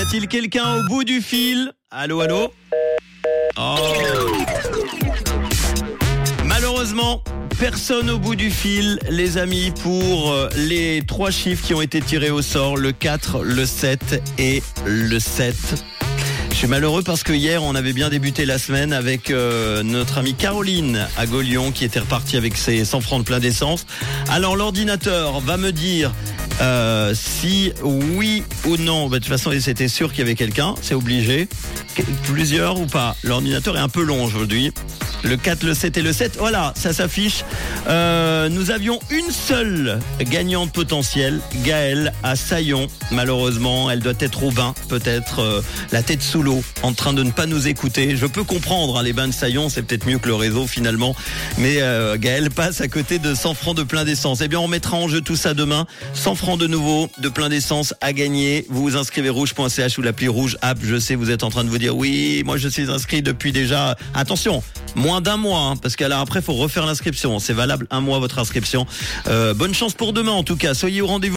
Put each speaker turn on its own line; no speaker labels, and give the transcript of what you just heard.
a-t-il quelqu'un au bout du fil? Allô, allô? Oh. Malheureusement, personne au bout du fil, les amis, pour euh, les trois chiffres qui ont été tirés au sort, le 4, le 7 et le 7. Je suis malheureux parce que hier, on avait bien débuté la semaine avec euh, notre amie Caroline à Gaulion qui était repartie avec ses 100 francs de plein d'essence. Alors l'ordinateur va me dire euh, si oui ou non. Bah, de toute façon, c'était sûr qu'il y avait quelqu'un, c'est obligé. Plusieurs ou pas. L'ordinateur est un peu long aujourd'hui. Le 4, le 7 et le 7. Voilà, ça s'affiche. Euh, nous avions une seule gagnante potentielle, Gaëlle à Saillon. Malheureusement, elle doit être au bain, peut-être euh, la tête sous l'eau, en train de ne pas nous écouter. Je peux comprendre, hein, les bains de Saillon, c'est peut-être mieux que le réseau finalement. Mais euh, Gaëlle passe à côté de 100 francs de plein d'essence. Eh bien, on mettra en jeu tout ça demain. 100 de nouveau de plein d'essence à gagner. Vous vous inscrivez rouge.ch ou l'appli rouge app. Je sais, vous êtes en train de vous dire oui, moi je suis inscrit depuis déjà. Attention, moins d'un mois, hein, parce qu'alors après, faut refaire l'inscription. C'est valable un mois votre inscription. Euh, bonne chance pour demain en tout cas. Soyez au rendez-vous.